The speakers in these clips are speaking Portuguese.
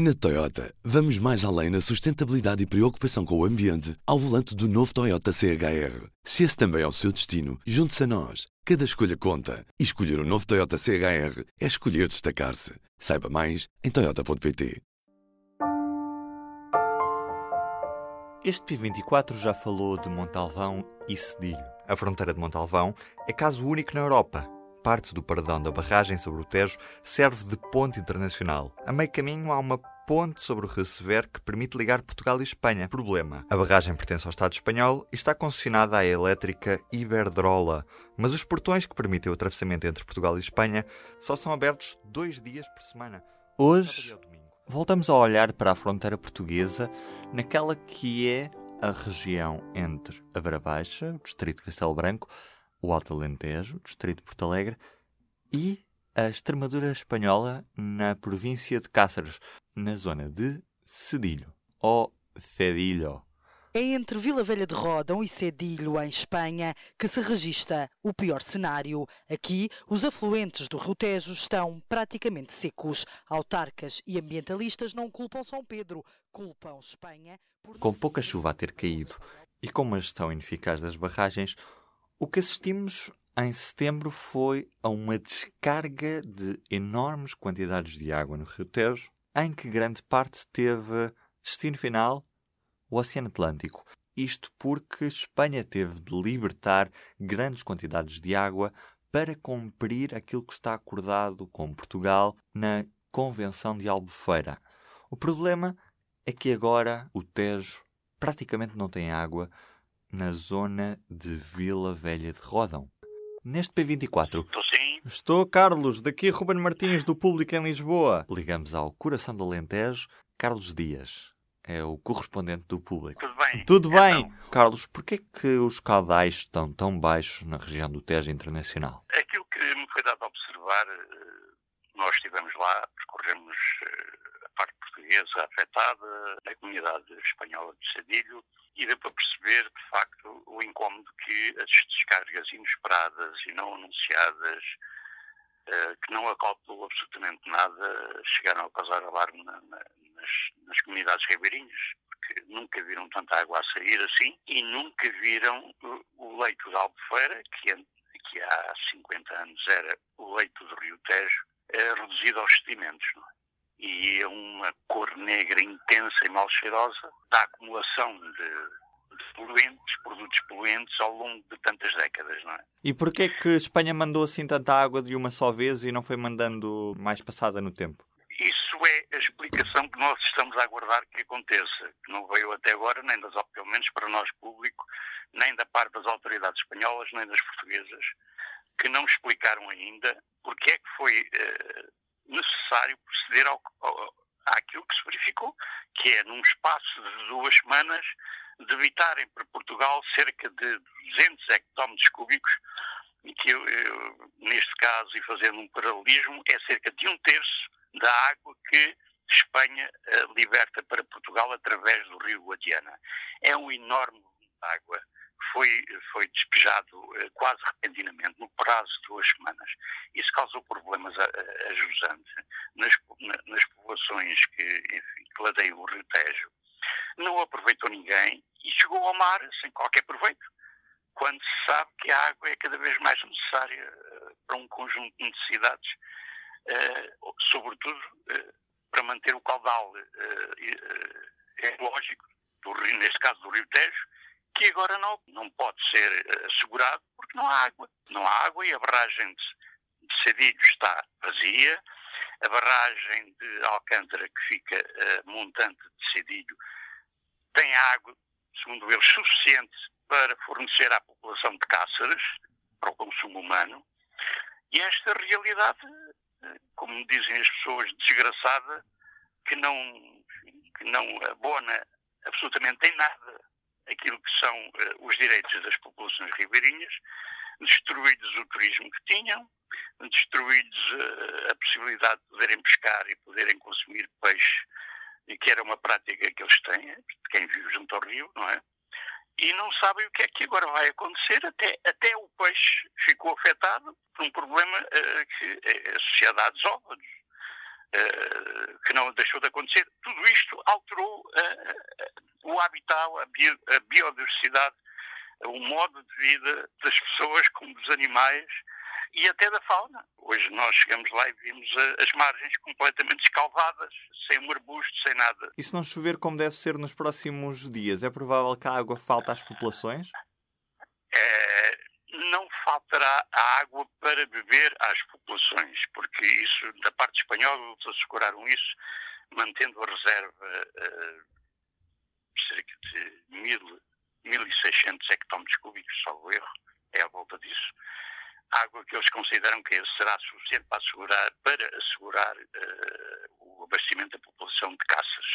Na Toyota, vamos mais além na sustentabilidade e preocupação com o ambiente ao volante do novo Toyota CHR. Se esse também é o seu destino, junte-se a nós. Cada escolha conta. E escolher o um novo Toyota CHR é escolher destacar-se. Saiba mais em Toyota.pt. Este P24 já falou de Montalvão e Cedilho. A fronteira de Montalvão é caso único na Europa parte do paradão da barragem sobre o Tejo serve de ponte internacional. A meio caminho há uma ponte sobre o Rio Sever que permite ligar Portugal e Espanha. Problema: a barragem pertence ao Estado espanhol e está concessionada à elétrica Iberdrola, mas os portões que permitem o atravessamento entre Portugal e Espanha só são abertos dois dias por semana. Hoje, voltamos a olhar para a fronteira portuguesa naquela que é a região entre a Beira Baixa, o distrito de Castelo Branco, o Alto Alentejo, distrito de Porto Alegre, e a Extremadura espanhola na província de Cáceres, na zona de Cedilho, ou Cedilho. É entre Vila Velha de Rodão e Cedilho, em Espanha, que se registra o pior cenário. Aqui, os afluentes do Rio Tejo estão praticamente secos. Autarcas e ambientalistas não culpam São Pedro, culpam Espanha. Por... Com pouca chuva a ter caído e com uma gestão ineficaz das barragens, o que assistimos em setembro foi a uma descarga de enormes quantidades de água no Rio Tejo, em que grande parte teve destino final o Oceano Atlântico. Isto porque Espanha teve de libertar grandes quantidades de água para cumprir aquilo que está acordado com Portugal na Convenção de Albufeira. O problema é que agora o Tejo praticamente não tem água na zona de Vila Velha de Rodão. Neste P24. Estou sim. Estou, Carlos, daqui Ruben Martins, do Público em Lisboa. Ligamos ao Coração do Alentejo, Carlos Dias. É o correspondente do público. Tudo bem. Tudo bem. Então... Carlos, porquê que os caudais estão tão baixos na região do Tejo Internacional? Aquilo que me foi dado a observar, eh, nós estivemos lá, percorremos eh, portuguesa afetada, a comunidade espanhola de Cedilho, e deu para perceber, de facto, o incómodo que as descargas inesperadas e não anunciadas, uh, que não acautelou absolutamente nada, chegaram a causar alarme na, na, nas, nas, comunidades ribeirinhas, porque nunca viram tanta água a sair assim e nunca viram o, leito da Albufeira, que, que há 50 anos era o leito do Rio Tejo, é reduzido aos sedimentos. Não é? E é uma cor negra intensa e mal cheirosa da acumulação de, de poluentes, produtos poluentes ao longo de tantas décadas, não é? E porquê que Espanha mandou assim tanta água de uma só vez e não foi mandando mais passada no tempo? Isso é a explicação que nós estamos a aguardar que aconteça, que não veio até agora, nem das, pelo menos para nós público, nem da parte das autoridades espanholas, nem das portuguesas, que não explicaram ainda porque é que foi uh, necessário proceder ao, ao, àquilo que se verificou, que é, num espaço de duas semanas, debitarem para Portugal cerca de 200 hectómetros cúbicos, que, eu, eu, neste caso, e fazendo um paralelismo, é cerca de um terço da água que Espanha uh, liberta para Portugal através do rio Guadiana. É um enorme água foi, foi despejado uh, quase repentinamente, no prazo de duas semanas. Isso causou problemas a, a, a jusante nas, na, nas populações que, enfim, que ladeiam o Rio Tejo. Não aproveitou ninguém e chegou ao mar sem qualquer proveito, quando se sabe que a água é cada vez mais necessária uh, para um conjunto de necessidades, uh, sobretudo para manter o caudal ecológico, do, neste caso do Rio Tejo, que agora não, não pode ser uh, assegurado porque não há água. Não há água e a barragem de, de Cedilho está vazia, a barragem de Alcântara, que fica uh, montante de Cedilho, tem água, segundo eles, suficiente para fornecer à população de Cáceres, para o consumo humano, e esta realidade, uh, como dizem as pessoas, desgraçada, que não, que não abona absolutamente em nada aquilo que são uh, os direitos das populações ribeirinhas, destruídos o turismo que tinham, destruídos uh, a possibilidade de poderem pescar e poderem consumir peixe, que era uma prática que eles têm, quem vive junto ao rio, não é? E não sabem o que é que agora vai acontecer, até, até o peixe ficou afetado por um problema uh, que é associado à desova uh, que não deixou de acontecer. Tudo isto alterou uh, o habitat, a, bio, a biodiversidade, o modo de vida das pessoas como dos animais e até da fauna. Hoje nós chegamos lá e vimos as margens completamente escalvadas, sem um arbusto, sem nada. E se não chover como deve ser nos próximos dias, é provável que a água falte às populações? É, não faltará água para beber às populações, porque isso, da parte espanhola, eles asseguraram isso, mantendo a reserva uh, de 1.600 hectómetros cúbicos, salvo erro, é à volta disso água que eles consideram que será suficiente para assegurar, para assegurar uh, o abastecimento da população de caças.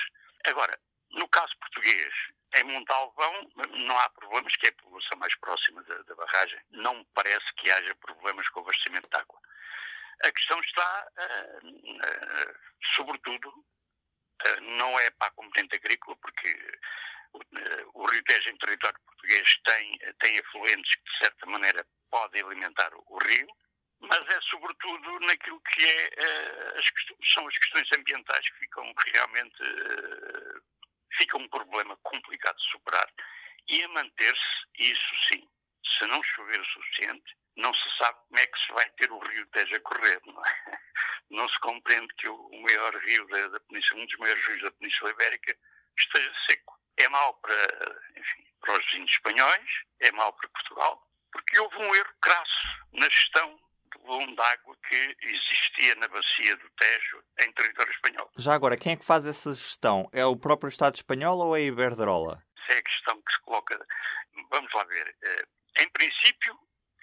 Agora, no caso português, em Montalvão não há problemas, que é a população mais próxima da, da barragem. Não me parece que haja problemas com o abastecimento de água. A questão está, uh, uh, sobretudo, não é para a componente agrícola, porque o Rio Tejo em território português tem, tem afluentes que, de certa maneira, podem alimentar o rio, mas é sobretudo naquilo que é, uh, as, são as questões ambientais que ficam realmente uh, fica um problema complicado de superar e a manter-se, isso sim, se não chover o suficiente, não se sabe como é que se vai ter o rio Tejo a correr, não é? Não se compreende que o maior rio da, da Península, um dos maiores rios da Península Ibérica, esteja seco. É mau para, enfim, para os vizinhos espanhóis, é mau para Portugal, porque houve um erro crasso na gestão do volume de água que existia na bacia do Tejo em território espanhol. Já agora, quem é que faz essa gestão? É o próprio Estado espanhol ou é a Iberdrola? Essa é a questão que se coloca. Vamos lá ver. Eh, em princípio,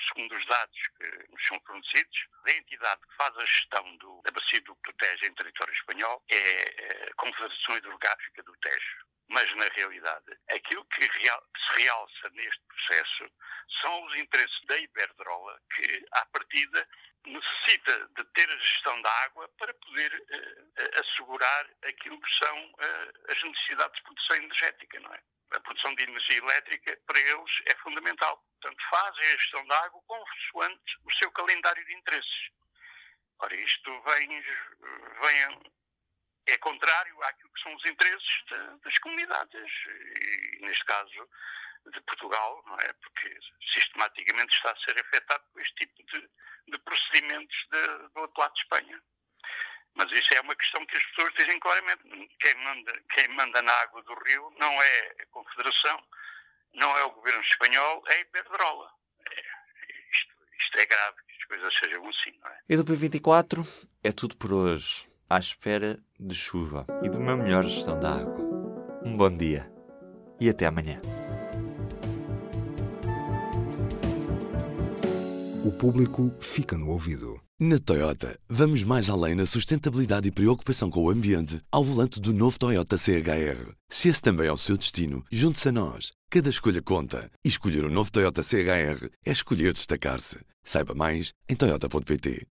segundo os dados que nos são fornecidos, a entidade que faz a gestão do, da bacia do Tejo em território espanhol é, é a Confederação Hidrográfica do Tejo mas na realidade aquilo que, se realça neste processo são os interesses da Iberdrola, que, à partida, necessita de ter a gestão da água para poder uh, assegurar aquilo que são uh, as necessidades de produção energética, não é? A produção de energia elétrica, para eles, é fundamental. Portanto, fazem a gestão da água consoante o seu calendário de interesses. Ora, isto vem, vem é contrário àquilo que são os interesses de, das comunidades, e neste caso de Portugal, não é? Porque sistematicamente está a ser afetado por este tipo de, de procedimentos de, do outro lado de Espanha. Mas isso é uma questão que as pessoas dizem claramente. Quem manda, quem manda na água do rio não é a Confederação, não é o governo espanhol, é a Iberdrola. É, isto, isto é grave que as coisas sejam assim, não é? E do P24 é tudo por hoje à espera de chuva e de uma melhor gestão da água. Um bom dia e até amanhã. O público fica no ouvido. Na Toyota, vamos mais além na sustentabilidade e preocupação com o ambiente ao volante do novo Toyota CHR. Se esse também é o seu destino, junte-se a nós. Cada escolha conta. E escolher o um novo Toyota CHR é escolher destacar-se. Saiba mais em Toyota.pt.